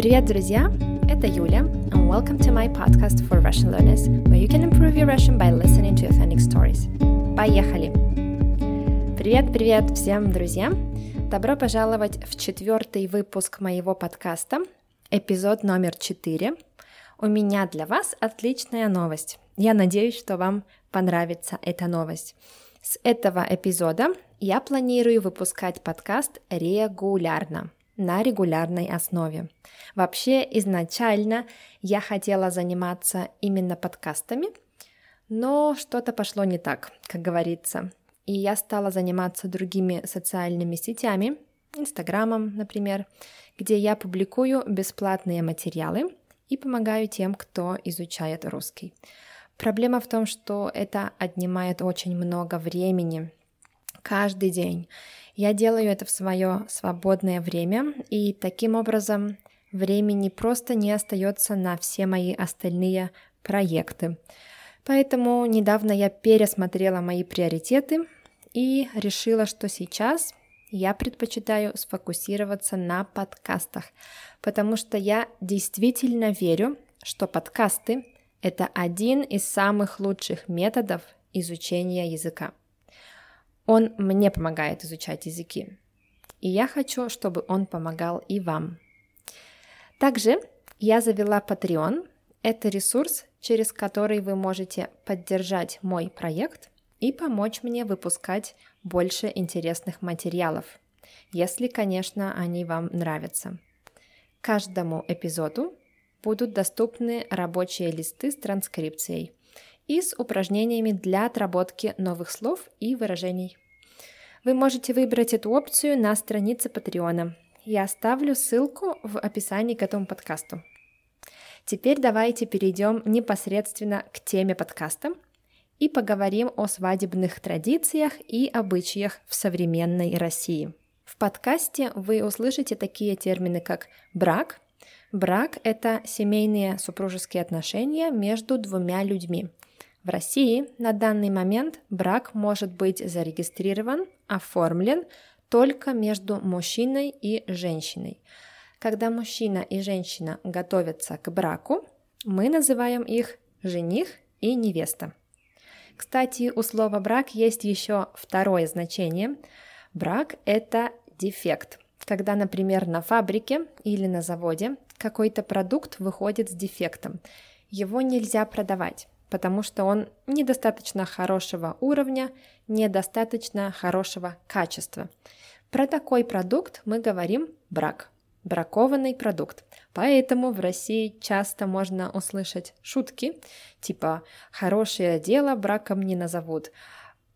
Привет, друзья! Это Юля, and welcome to my podcast for Russian learners, where you can improve your Russian by listening to authentic stories. Поехали! Привет-привет всем друзьям! Добро пожаловать в четвертый выпуск моего подкаста, эпизод номер четыре. У меня для вас отличная новость. Я надеюсь, что вам понравится эта новость. С этого эпизода я планирую выпускать подкаст регулярно на регулярной основе. Вообще, изначально я хотела заниматься именно подкастами, но что-то пошло не так, как говорится. И я стала заниматься другими социальными сетями, Инстаграмом, например, где я публикую бесплатные материалы и помогаю тем, кто изучает русский. Проблема в том, что это отнимает очень много времени каждый день. Я делаю это в свое свободное время, и таким образом времени просто не остается на все мои остальные проекты. Поэтому недавно я пересмотрела мои приоритеты и решила, что сейчас я предпочитаю сфокусироваться на подкастах, потому что я действительно верю, что подкасты — это один из самых лучших методов изучения языка. Он мне помогает изучать языки. И я хочу, чтобы он помогал и вам. Также я завела Patreon. Это ресурс, через который вы можете поддержать мой проект и помочь мне выпускать больше интересных материалов, если, конечно, они вам нравятся. Каждому эпизоду будут доступны рабочие листы с транскрипцией и с упражнениями для отработки новых слов и выражений. Вы можете выбрать эту опцию на странице Патреона. Я оставлю ссылку в описании к этому подкасту. Теперь давайте перейдем непосредственно к теме подкаста и поговорим о свадебных традициях и обычаях в современной России. В подкасте вы услышите такие термины, как брак. Брак – это семейные супружеские отношения между двумя людьми – в России на данный момент брак может быть зарегистрирован, оформлен только между мужчиной и женщиной. Когда мужчина и женщина готовятся к браку, мы называем их жених и невеста. Кстати, у слова брак есть еще второе значение. Брак – это дефект. Когда, например, на фабрике или на заводе какой-то продукт выходит с дефектом, его нельзя продавать потому что он недостаточно хорошего уровня, недостаточно хорошего качества. Про такой продукт мы говорим брак, бракованный продукт. Поэтому в России часто можно услышать шутки типа «хорошее дело браком не назовут».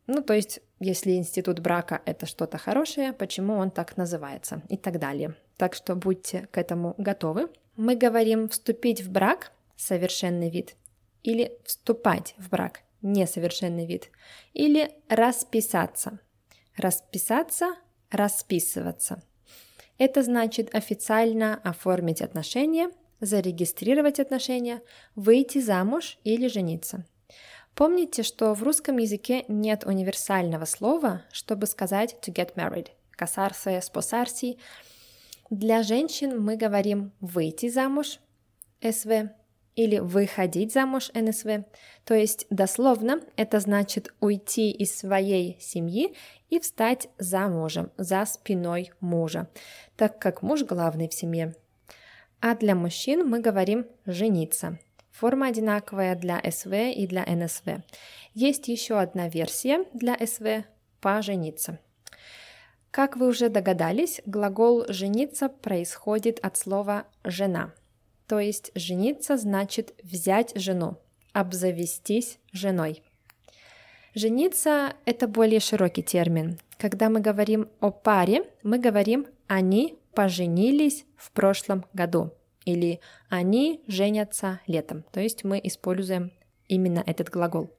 Ну, то есть, если институт брака – это что-то хорошее, почему он так называется и так далее. Так что будьте к этому готовы. Мы говорим «вступить в брак» – совершенный вид – или вступать в брак – несовершенный вид, или расписаться. Расписаться – расписываться. Это значит официально оформить отношения, зарегистрировать отношения, выйти замуж или жениться. Помните, что в русском языке нет универсального слова, чтобы сказать to get married, casarse, sposarsi. Для женщин мы говорим выйти замуж, СВ, или выходить замуж НСВ. То есть дословно это значит уйти из своей семьи и встать за мужем, за спиной мужа, так как муж главный в семье. А для мужчин мы говорим жениться. Форма одинаковая для СВ и для НСВ. Есть еще одна версия для СВ – пожениться. Как вы уже догадались, глагол «жениться» происходит от слова «жена», то есть жениться значит взять жену, обзавестись женой. Жениться – это более широкий термин. Когда мы говорим о паре, мы говорим «они поженились в прошлом году» или «они женятся летом», то есть мы используем именно этот глагол.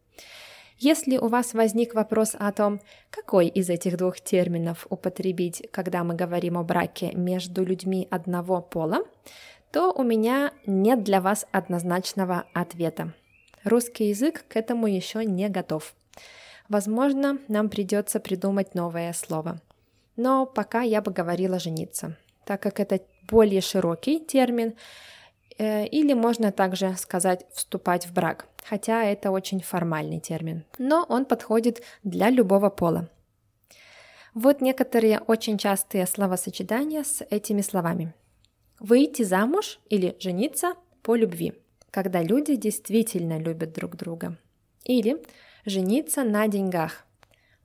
Если у вас возник вопрос о том, какой из этих двух терминов употребить, когда мы говорим о браке между людьми одного пола, то у меня нет для вас однозначного ответа. Русский язык к этому еще не готов. Возможно, нам придется придумать новое слово. Но пока я бы говорила жениться, так как это более широкий термин, э, или можно также сказать «вступать в брак», хотя это очень формальный термин, но он подходит для любого пола. Вот некоторые очень частые словосочетания с этими словами. Выйти замуж или жениться по любви, когда люди действительно любят друг друга. Или жениться на деньгах,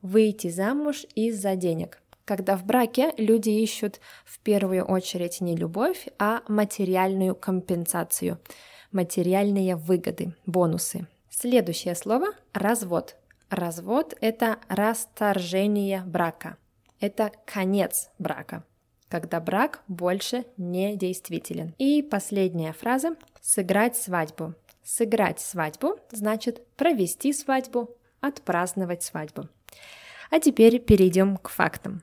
выйти замуж из-за денег, когда в браке люди ищут в первую очередь не любовь, а материальную компенсацию, материальные выгоды, бонусы. Следующее слово – развод. Развод – это расторжение брака. Это конец брака, когда брак больше не действителен. И последняя фраза – сыграть свадьбу. Сыграть свадьбу значит провести свадьбу, отпраздновать свадьбу. А теперь перейдем к фактам.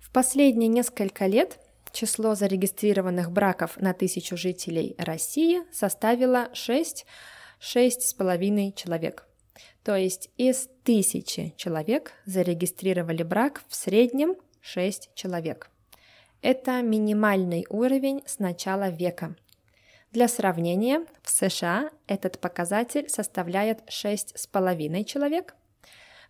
В последние несколько лет число зарегистрированных браков на тысячу жителей России составило 6 6,5 человек. То есть из тысячи человек зарегистрировали брак в среднем 6 человек. Это минимальный уровень с начала века. Для сравнения, в США этот показатель составляет 6,5 человек,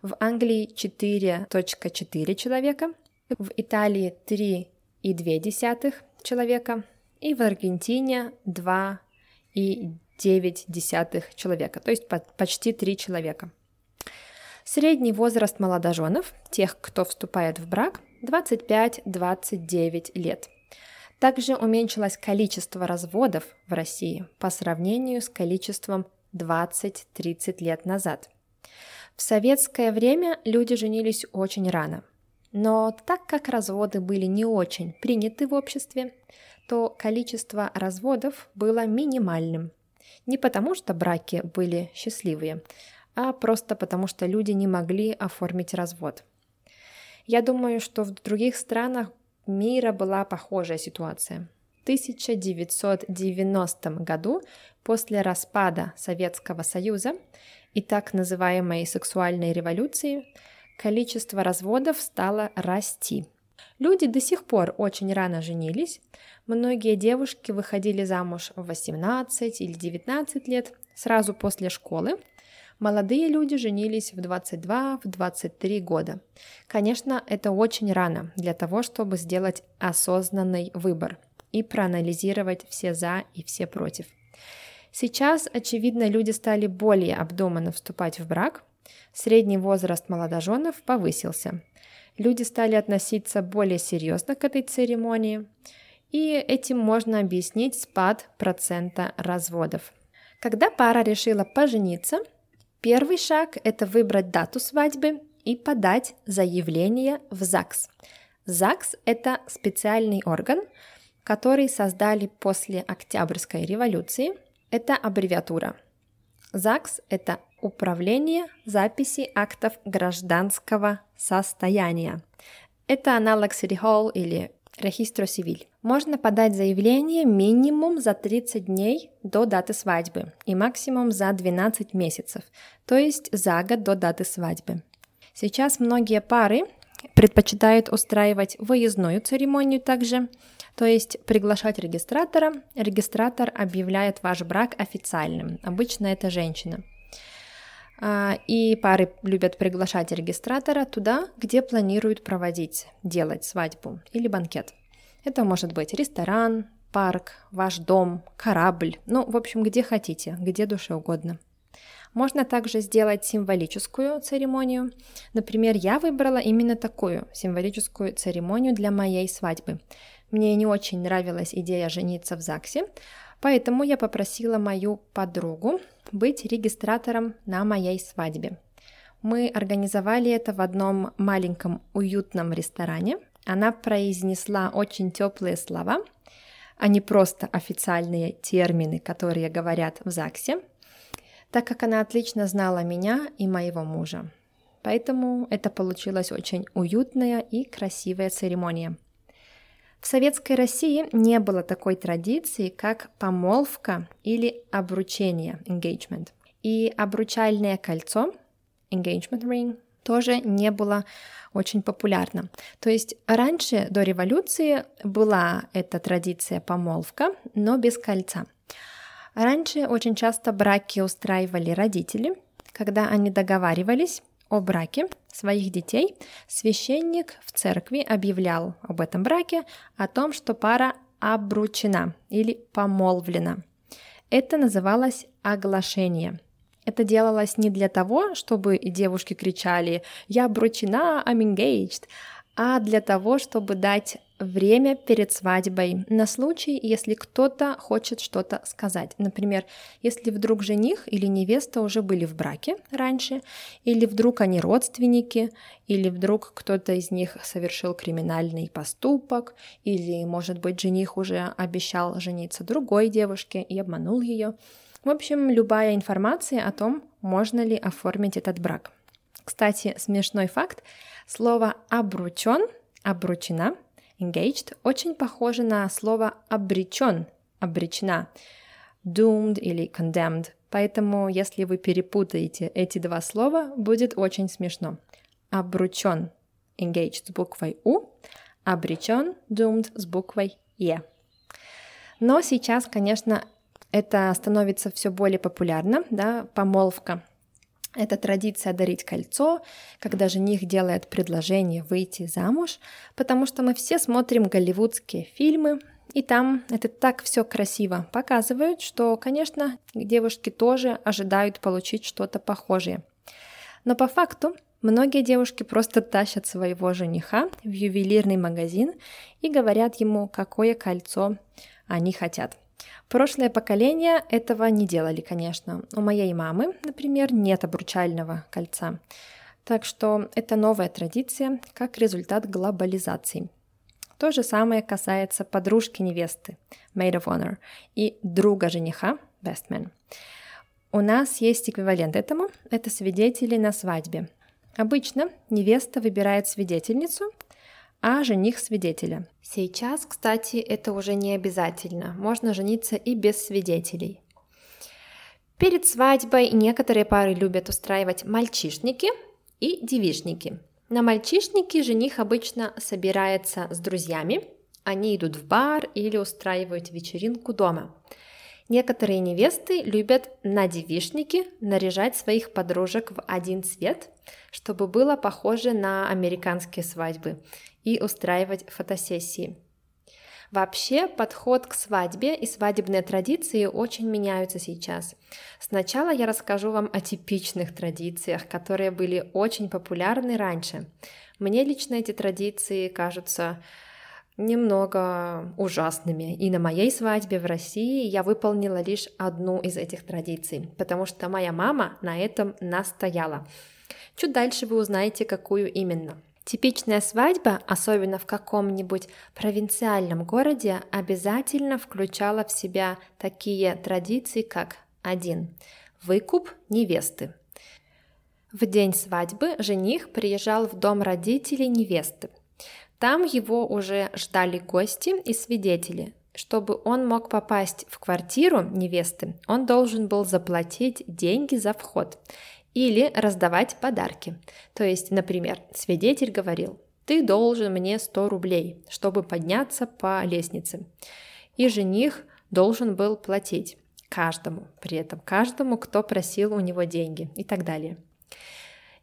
в Англии 4.4 человека, в Италии 3,2 человека и в Аргентине 2,9 человека, то есть почти 3 человека. Средний возраст молодоженов, тех, кто вступает в брак, 25-29 лет – также уменьшилось количество разводов в России по сравнению с количеством 20-30 лет назад. В советское время люди женились очень рано. Но так как разводы были не очень приняты в обществе, то количество разводов было минимальным. Не потому, что браки были счастливые, а просто потому, что люди не могли оформить развод. Я думаю, что в других странах мира была похожая ситуация. В 1990 году, после распада Советского Союза и так называемой сексуальной революции, количество разводов стало расти. Люди до сих пор очень рано женились. Многие девушки выходили замуж в 18 или 19 лет, сразу после школы, Молодые люди женились в 22, в 23 года. Конечно, это очень рано для того, чтобы сделать осознанный выбор и проанализировать все за и все против. Сейчас, очевидно, люди стали более обдуманно вступать в брак, средний возраст молодоженов повысился. Люди стали относиться более серьезно к этой церемонии, и этим можно объяснить спад процента разводов. Когда пара решила пожениться – Первый шаг – это выбрать дату свадьбы и подать заявление в ЗАГС. ЗАГС – это специальный орган, который создали после Октябрьской революции. Это аббревиатура. ЗАГС – это Управление записи актов гражданского состояния. Это аналог City Hall или Регистро Сивиль. Можно подать заявление минимум за 30 дней до даты свадьбы и максимум за 12 месяцев, то есть за год до даты свадьбы. Сейчас многие пары предпочитают устраивать выездную церемонию также, то есть приглашать регистратора. Регистратор объявляет ваш брак официальным. Обычно это женщина. А, и пары любят приглашать регистратора туда, где планируют проводить, делать свадьбу или банкет. Это может быть ресторан, парк, ваш дом, корабль, ну, в общем, где хотите, где душе угодно. Можно также сделать символическую церемонию. Например, я выбрала именно такую символическую церемонию для моей свадьбы. Мне не очень нравилась идея жениться в ЗАГСе, Поэтому я попросила мою подругу быть регистратором на моей свадьбе. Мы организовали это в одном маленьком уютном ресторане. Она произнесла очень теплые слова, а не просто официальные термины, которые говорят в ЗАГСе, так как она отлично знала меня и моего мужа. Поэтому это получилась очень уютная и красивая церемония. В советской России не было такой традиции, как помолвка или обручение, engagement. И обручальное кольцо, engagement ring, тоже не было очень популярно. То есть раньше, до революции, была эта традиция помолвка, но без кольца. Раньше очень часто браки устраивали родители, когда они договаривались о браке своих детей, священник в церкви объявлял об этом браке, о том, что пара обручена или помолвлена. Это называлось оглашение – это делалось не для того, чтобы девушки кричали «Я обручена, I'm engaged», а для того, чтобы дать время перед свадьбой на случай, если кто-то хочет что-то сказать. Например, если вдруг жених или невеста уже были в браке раньше, или вдруг они родственники, или вдруг кто-то из них совершил криминальный поступок, или, может быть, жених уже обещал жениться другой девушке и обманул ее. В общем, любая информация о том, можно ли оформить этот брак. Кстати, смешной факт. Слово «обручен», «обручена», «engaged» очень похоже на слово «обречен», «обречена», «doomed» или «condemned». Поэтому, если вы перепутаете эти два слова, будет очень смешно. Обручен – engaged с буквой «у», обречен – doomed с буквой «е». Но сейчас, конечно, это становится все более популярно, да, помолвка. Это традиция дарить кольцо, когда жених делает предложение выйти замуж, потому что мы все смотрим голливудские фильмы, и там это так все красиво показывают, что, конечно, девушки тоже ожидают получить что-то похожее. Но по факту многие девушки просто тащат своего жениха в ювелирный магазин и говорят ему, какое кольцо они хотят – Прошлое поколение этого не делали, конечно. У моей мамы, например, нет обручального кольца. Так что это новая традиция, как результат глобализации. То же самое касается подружки невесты, maid of honor, и друга жениха, best man. У нас есть эквивалент этому, это свидетели на свадьбе. Обычно невеста выбирает свидетельницу, а жених свидетеля. Сейчас, кстати, это уже не обязательно. Можно жениться и без свидетелей. Перед свадьбой некоторые пары любят устраивать мальчишники и девишники. На мальчишнике жених обычно собирается с друзьями, они идут в бар или устраивают вечеринку дома. Некоторые невесты любят на девишнике наряжать своих подружек в один цвет, чтобы было похоже на американские свадьбы, и устраивать фотосессии. Вообще подход к свадьбе и свадебные традиции очень меняются сейчас. Сначала я расскажу вам о типичных традициях, которые были очень популярны раньше. Мне лично эти традиции кажутся немного ужасными. И на моей свадьбе в России я выполнила лишь одну из этих традиций, потому что моя мама на этом настояла. Чуть дальше вы узнаете, какую именно. Типичная свадьба, особенно в каком-нибудь провинциальном городе, обязательно включала в себя такие традиции, как один Выкуп невесты. В день свадьбы жених приезжал в дом родителей невесты – там его уже ждали гости и свидетели. Чтобы он мог попасть в квартиру невесты, он должен был заплатить деньги за вход или раздавать подарки. То есть, например, свидетель говорил, ты должен мне 100 рублей, чтобы подняться по лестнице. И жених должен был платить каждому, при этом каждому, кто просил у него деньги и так далее.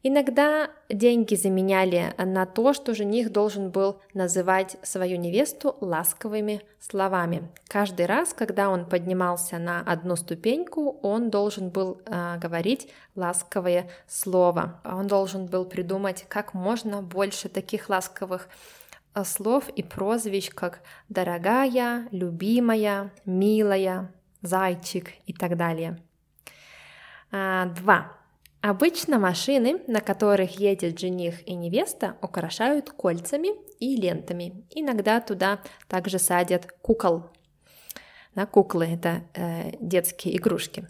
Иногда деньги заменяли на то, что жених должен был называть свою невесту ласковыми словами. Каждый раз, когда он поднимался на одну ступеньку, он должен был э, говорить ласковое слово. Он должен был придумать как можно больше таких ласковых э, слов и прозвищ, как дорогая, любимая, милая, зайчик и так далее. А, два. Обычно машины, на которых едет жених и невеста, украшают кольцами и лентами. Иногда туда также садят кукол. На куклы это э, детские игрушки.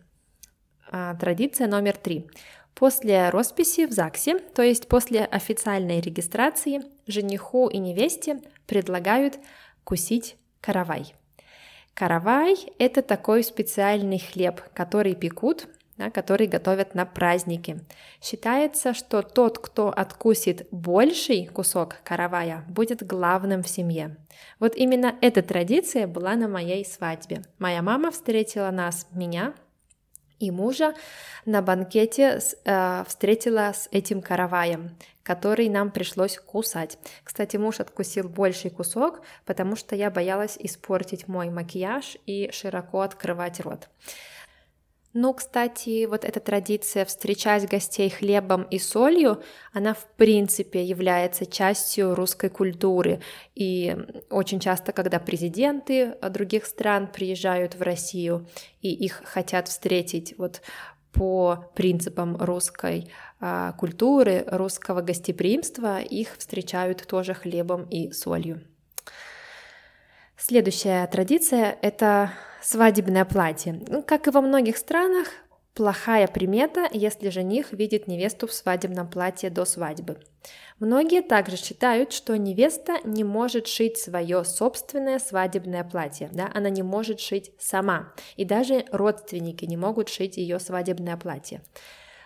А, традиция номер три. После росписи в ЗАГСе, то есть после официальной регистрации, жениху и невесте предлагают кусить каравай. Каравай – это такой специальный хлеб, который пекут да, который готовят на праздники. Считается, что тот, кто откусит больший кусок каравая, будет главным в семье. Вот именно эта традиция была на моей свадьбе. Моя мама встретила нас, меня, и мужа на банкете э, встретила с этим караваем, который нам пришлось кусать. Кстати, муж откусил больший кусок, потому что я боялась испортить мой макияж и широко открывать рот. Ну, кстати, вот эта традиция встречать гостей хлебом и солью, она в принципе является частью русской культуры. И очень часто, когда президенты других стран приезжают в Россию и их хотят встретить вот по принципам русской а, культуры, русского гостеприимства, их встречают тоже хлебом и солью. Следующая традиция — это свадебное платье. Ну, как и во многих странах, плохая примета, если жених видит невесту в свадебном платье до свадьбы. Многие также считают, что невеста не может шить свое собственное свадебное платье, да, она не может шить сама, и даже родственники не могут шить ее свадебное платье.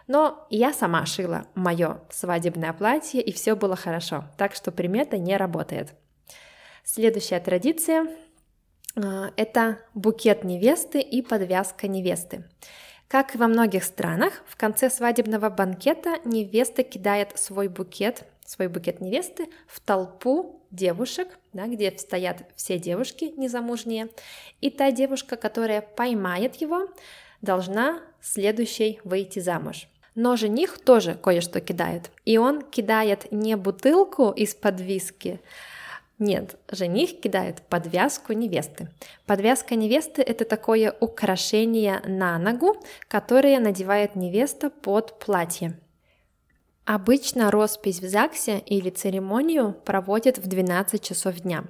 Но я сама шила мое свадебное платье, и все было хорошо, так что примета не работает. Следующая традиция это букет невесты и подвязка невесты. Как и во многих странах, в конце свадебного банкета невеста кидает свой букет, свой букет невесты в толпу девушек, да, где стоят все девушки незамужние, и та девушка, которая поймает его, должна следующей выйти замуж. Но жених тоже кое-что кидает, и он кидает не бутылку из-под виски, нет, жених кидает подвязку невесты. Подвязка невесты – это такое украшение на ногу, которое надевает невеста под платье. Обычно роспись в ЗАГСе или церемонию проводят в 12 часов дня.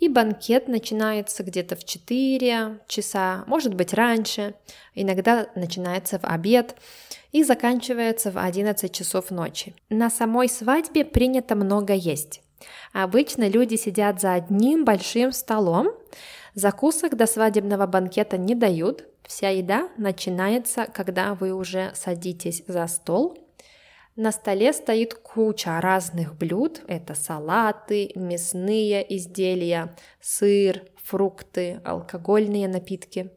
И банкет начинается где-то в 4 часа, может быть раньше, иногда начинается в обед и заканчивается в 11 часов ночи. На самой свадьбе принято много есть. Обычно люди сидят за одним большим столом, закусок до свадебного банкета не дают, вся еда начинается, когда вы уже садитесь за стол. На столе стоит куча разных блюд, это салаты, мясные изделия, сыр, фрукты, алкогольные напитки.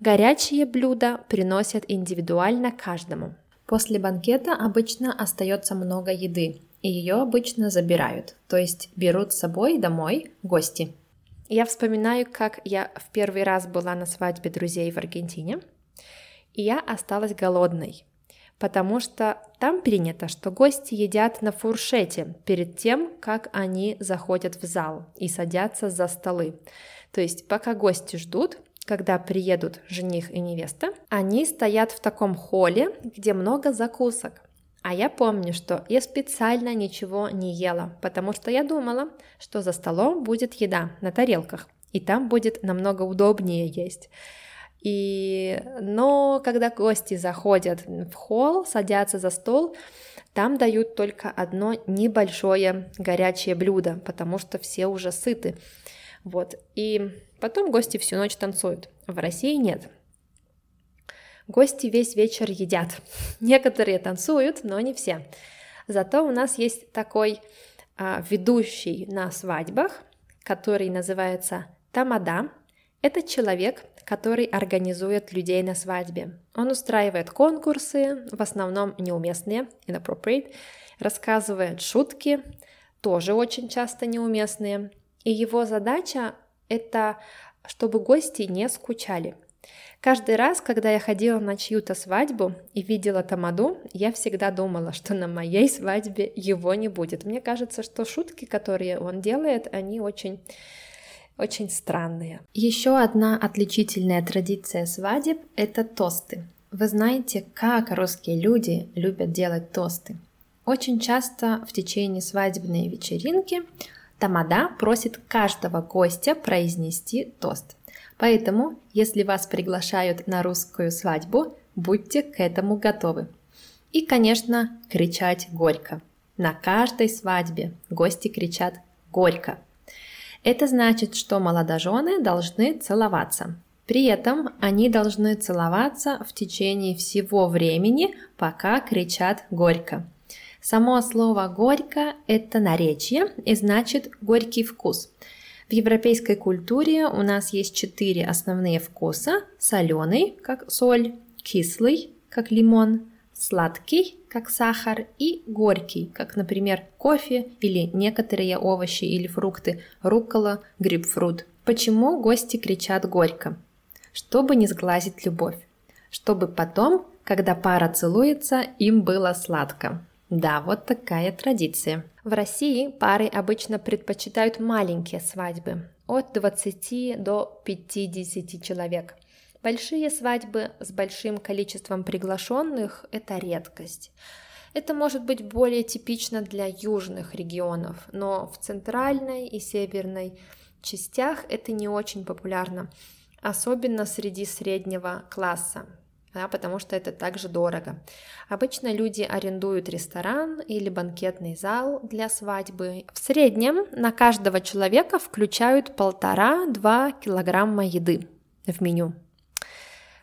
Горячие блюда приносят индивидуально каждому. После банкета обычно остается много еды, и ее обычно забирают, то есть берут с собой домой гости. Я вспоминаю, как я в первый раз была на свадьбе друзей в Аргентине, и я осталась голодной, потому что там принято, что гости едят на фуршете перед тем, как они заходят в зал и садятся за столы. То есть пока гости ждут, когда приедут жених и невеста, они стоят в таком холле, где много закусок. А я помню, что я специально ничего не ела, потому что я думала, что за столом будет еда на тарелках, и там будет намного удобнее есть. И... Но когда гости заходят в холл, садятся за стол, там дают только одно небольшое горячее блюдо, потому что все уже сыты. Вот. И потом гости всю ночь танцуют. В России нет. Гости весь вечер едят. Некоторые танцуют, но не все. Зато у нас есть такой а, ведущий на свадьбах, который называется тамада. Это человек, который организует людей на свадьбе. Он устраивает конкурсы, в основном неуместные, inappropriate, рассказывает шутки, тоже очень часто неуместные. И его задача это чтобы гости не скучали. Каждый раз, когда я ходила на чью-то свадьбу и видела Тамаду, я всегда думала, что на моей свадьбе его не будет. Мне кажется, что шутки, которые он делает, они очень очень странные. Еще одна отличительная традиция свадеб – это тосты. Вы знаете, как русские люди любят делать тосты. Очень часто в течение свадебной вечеринки Тамада просит каждого гостя произнести тост – Поэтому, если вас приглашают на русскую свадьбу, будьте к этому готовы. И, конечно, кричать горько. На каждой свадьбе гости кричат горько. Это значит, что молодожены должны целоваться. При этом они должны целоваться в течение всего времени, пока кричат «горько». Само слово «горько» — это наречие и значит «горький вкус». В европейской культуре у нас есть четыре основные вкуса. Соленый, как соль, кислый, как лимон, сладкий, как сахар, и горький, как, например, кофе или некоторые овощи или фрукты, руккола, грейпфрут. Почему гости кричат горько? Чтобы не сглазить любовь. Чтобы потом, когда пара целуется, им было сладко. Да, вот такая традиция. В России пары обычно предпочитают маленькие свадьбы, от 20 до 50 человек. Большие свадьбы с большим количеством приглашенных – это редкость. Это может быть более типично для южных регионов, но в центральной и северной частях это не очень популярно, особенно среди среднего класса, да, потому что это также дорого. Обычно люди арендуют ресторан или банкетный зал для свадьбы. В среднем на каждого человека включают полтора-два килограмма еды в меню.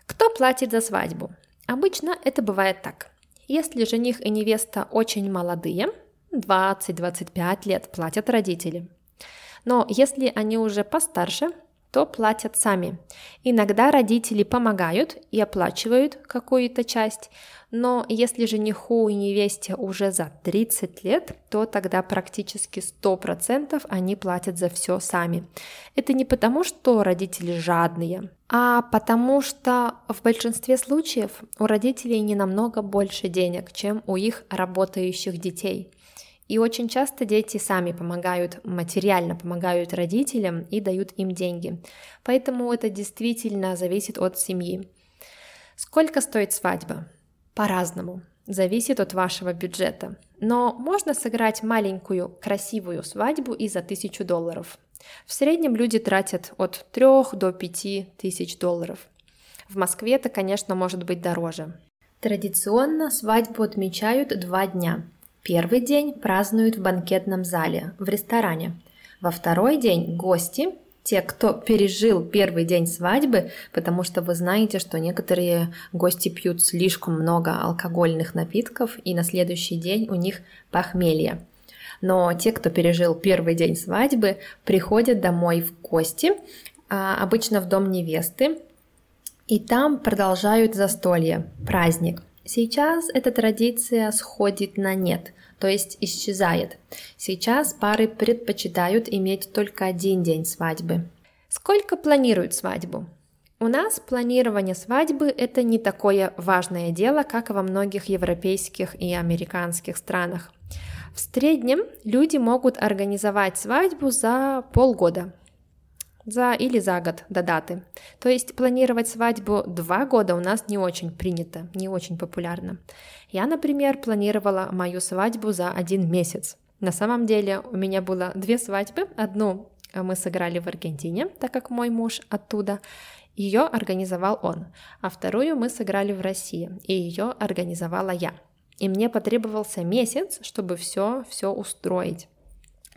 Кто платит за свадьбу? Обычно это бывает так. Если жених и невеста очень молодые, 20-25 лет, платят родители. Но если они уже постарше, то платят сами. Иногда родители помогают и оплачивают какую-то часть, но если жениху и невесте уже за 30 лет, то тогда практически 100% они платят за все сами. Это не потому, что родители жадные, а потому что в большинстве случаев у родителей не намного больше денег, чем у их работающих детей. И очень часто дети сами помогают, материально помогают родителям и дают им деньги. Поэтому это действительно зависит от семьи. Сколько стоит свадьба? По-разному. Зависит от вашего бюджета. Но можно сыграть маленькую красивую свадьбу и за тысячу долларов. В среднем люди тратят от 3 до 5 тысяч долларов. В Москве это, конечно, может быть дороже. Традиционно свадьбу отмечают два дня – Первый день празднуют в банкетном зале, в ресторане. Во второй день гости, те, кто пережил первый день свадьбы, потому что вы знаете, что некоторые гости пьют слишком много алкогольных напитков, и на следующий день у них похмелье. Но те, кто пережил первый день свадьбы, приходят домой в гости, а, обычно в дом невесты, и там продолжают застолье, праздник. Сейчас эта традиция сходит на нет, то есть исчезает. Сейчас пары предпочитают иметь только один день свадьбы. Сколько планируют свадьбу? У нас планирование свадьбы – это не такое важное дело, как во многих европейских и американских странах. В среднем люди могут организовать свадьбу за полгода, за или за год до даты. То есть планировать свадьбу два года у нас не очень принято, не очень популярно. Я, например, планировала мою свадьбу за один месяц. На самом деле у меня было две свадьбы. Одну мы сыграли в Аргентине, так как мой муж оттуда. Ее организовал он. А вторую мы сыграли в России, и ее организовала я. И мне потребовался месяц, чтобы все, все устроить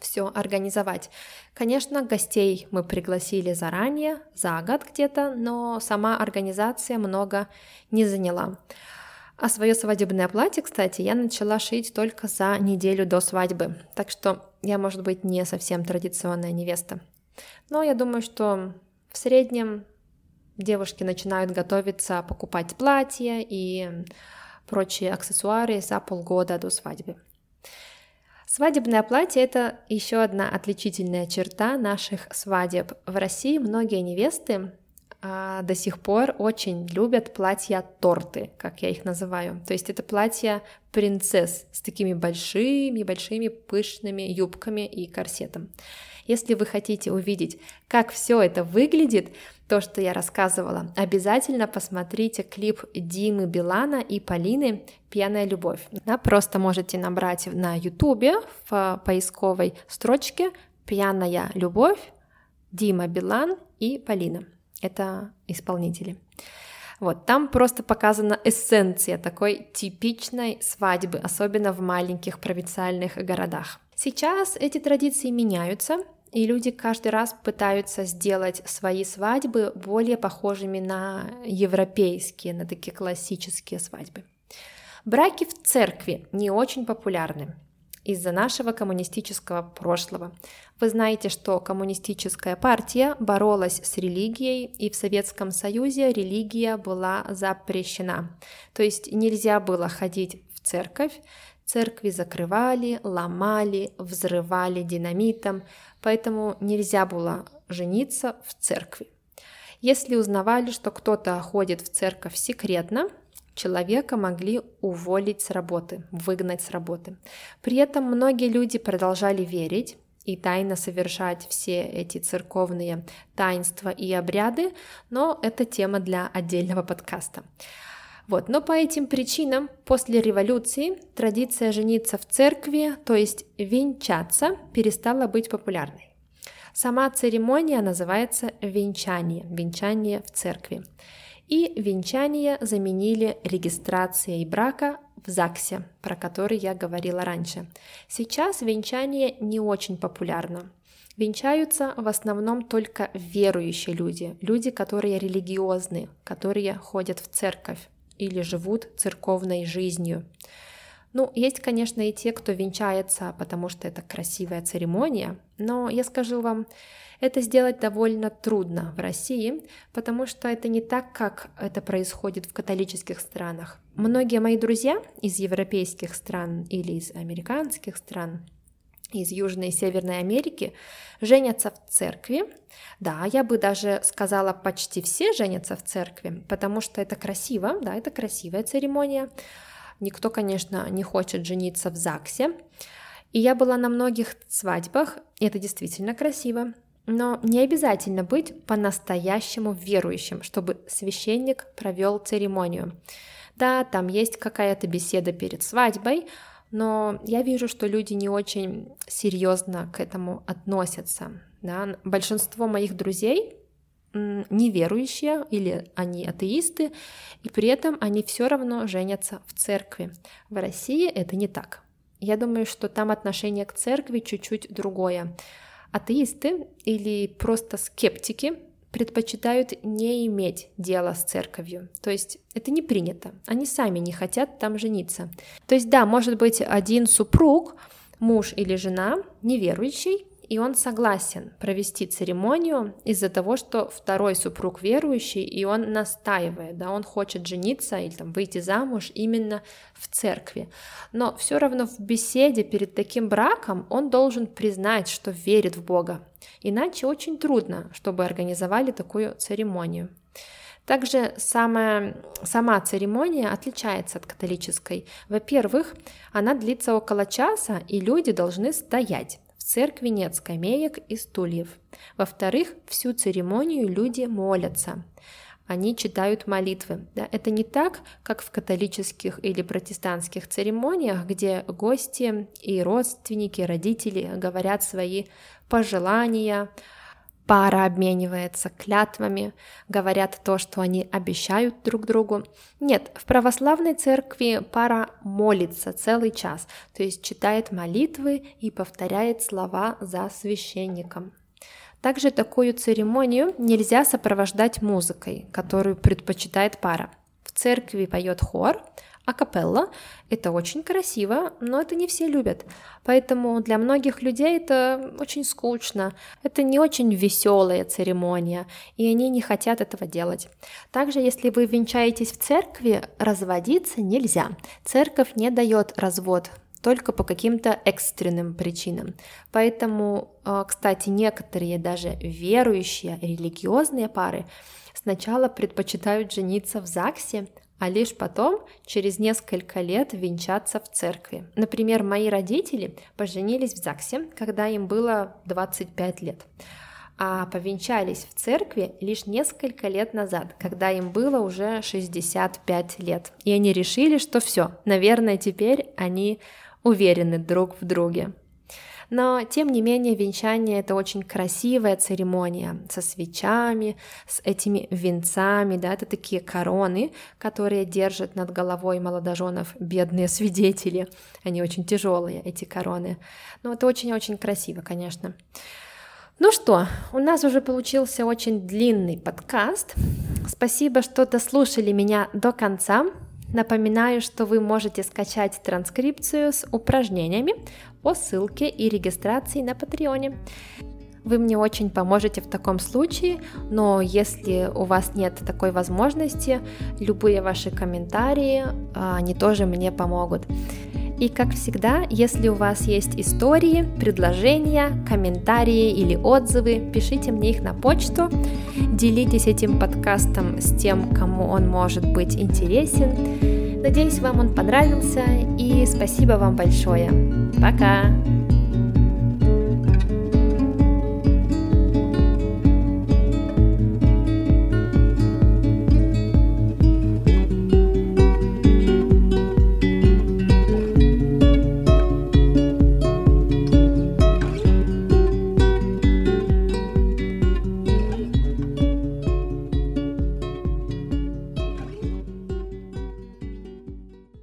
все организовать. Конечно, гостей мы пригласили заранее, за год где-то, но сама организация много не заняла. А свое свадебное платье, кстати, я начала шить только за неделю до свадьбы, так что я, может быть, не совсем традиционная невеста. Но я думаю, что в среднем девушки начинают готовиться покупать платья и прочие аксессуары за полгода до свадьбы. Свадебное платье – это еще одна отличительная черта наших свадеб. В России многие невесты а, до сих пор очень любят платья-торты, как я их называю. То есть это платья принцесс с такими большими-большими пышными юбками и корсетом. Если вы хотите увидеть, как все это выглядит, то, что я рассказывала, обязательно посмотрите клип Димы Билана и Полины «Пьяная любовь». Да, просто можете набрать на ютубе в поисковой строчке «Пьяная любовь», Дима Билан и Полина. Это исполнители. Вот, там просто показана эссенция такой типичной свадьбы, особенно в маленьких провинциальных городах. Сейчас эти традиции меняются, и люди каждый раз пытаются сделать свои свадьбы более похожими на европейские, на такие классические свадьбы. Браки в церкви не очень популярны из-за нашего коммунистического прошлого. Вы знаете, что коммунистическая партия боролась с религией, и в Советском Союзе религия была запрещена. То есть нельзя было ходить в церковь, церкви закрывали, ломали, взрывали динамитом, поэтому нельзя было жениться в церкви. Если узнавали, что кто-то ходит в церковь секретно, Человека могли уволить с работы, выгнать с работы. При этом многие люди продолжали верить и тайно совершать все эти церковные таинства и обряды, но это тема для отдельного подкаста. Вот, но по этим причинам после революции традиция жениться в церкви, то есть венчаться, перестала быть популярной. Сама церемония называется венчание, венчание в церкви и венчание заменили регистрацией брака в ЗАГСе, про который я говорила раньше. Сейчас венчание не очень популярно. Венчаются в основном только верующие люди, люди, которые религиозны, которые ходят в церковь или живут церковной жизнью. Ну, есть, конечно, и те, кто венчается, потому что это красивая церемония, но я скажу вам, это сделать довольно трудно в России, потому что это не так, как это происходит в католических странах. Многие мои друзья из европейских стран или из американских стран, из Южной и Северной Америки женятся в церкви. Да, я бы даже сказала, почти все женятся в церкви, потому что это красиво, да, это красивая церемония. Никто, конечно, не хочет жениться в ЗАГСе. И я была на многих свадьбах, и это действительно красиво. Но не обязательно быть по-настоящему верующим, чтобы священник провел церемонию. Да, там есть какая-то беседа перед свадьбой, но я вижу, что люди не очень серьезно к этому относятся. Да? Большинство моих друзей неверующие или они атеисты, и при этом они все равно женятся в церкви. В России это не так. Я думаю, что там отношение к церкви чуть-чуть другое. Атеисты или просто скептики предпочитают не иметь дела с церковью. То есть это не принято. Они сами не хотят там жениться. То есть да, может быть один супруг, муж или жена неверующий, и он согласен провести церемонию из-за того, что второй супруг верующий, и он настаивает, да, он хочет жениться или там выйти замуж именно в церкви. Но все равно в беседе перед таким браком он должен признать, что верит в Бога. Иначе очень трудно, чтобы организовали такую церемонию. Также самая, сама церемония отличается от католической. Во-первых, она длится около часа, и люди должны стоять. Церкви нет скамеек и стульев. Во-вторых, всю церемонию люди молятся. Они читают молитвы. Да? Это не так, как в католических или протестантских церемониях, где гости и родственники, родители говорят свои пожелания, Пара обменивается клятвами, говорят то, что они обещают друг другу. Нет, в православной церкви пара молится целый час, то есть читает молитвы и повторяет слова за священником. Также такую церемонию нельзя сопровождать музыкой, которую предпочитает пара. В церкви поет хор, акапелла. Это очень красиво, но это не все любят. Поэтому для многих людей это очень скучно. Это не очень веселая церемония, и они не хотят этого делать. Также, если вы венчаетесь в церкви, разводиться нельзя. Церковь не дает развод только по каким-то экстренным причинам. Поэтому, э, кстати, некоторые даже верующие религиозные пары сначала предпочитают жениться в ЗАГСе, а лишь потом, через несколько лет, венчаться в церкви. Например, мои родители поженились в ЗАГСе, когда им было 25 лет, а повенчались в церкви лишь несколько лет назад, когда им было уже 65 лет. И они решили, что все, наверное, теперь они уверены друг в друге. Но, тем не менее, венчание — это очень красивая церемония со свечами, с этими венцами, да, это такие короны, которые держат над головой молодоженов бедные свидетели. Они очень тяжелые, эти короны. Но это очень-очень красиво, конечно. Ну что, у нас уже получился очень длинный подкаст. Спасибо, что дослушали меня до конца. Напоминаю, что вы можете скачать транскрипцию с упражнениями по ссылке и регистрации на Патреоне. Вы мне очень поможете в таком случае, но если у вас нет такой возможности, любые ваши комментарии, а, они тоже мне помогут. И как всегда, если у вас есть истории, предложения, комментарии или отзывы, пишите мне их на почту, делитесь этим подкастом с тем, кому он может быть интересен. Надеюсь, вам он понравился и спасибо вам большое. Пока!